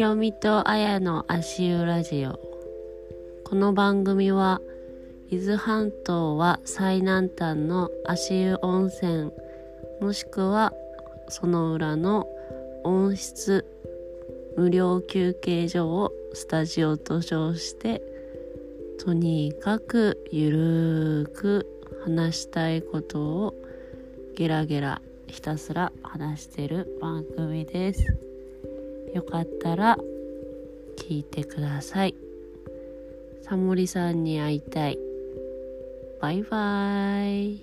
ひろみとあやの足湯ラジオ。この番組は伊豆半島は最南端の足湯温泉もしくはその裏の温室無料休憩所をスタジオと称してとにかくゆるーく話したいことをゲラゲラひたすら話してる番組です。よかったら聞いてください。サモリさんに会いたい。バイバーイ。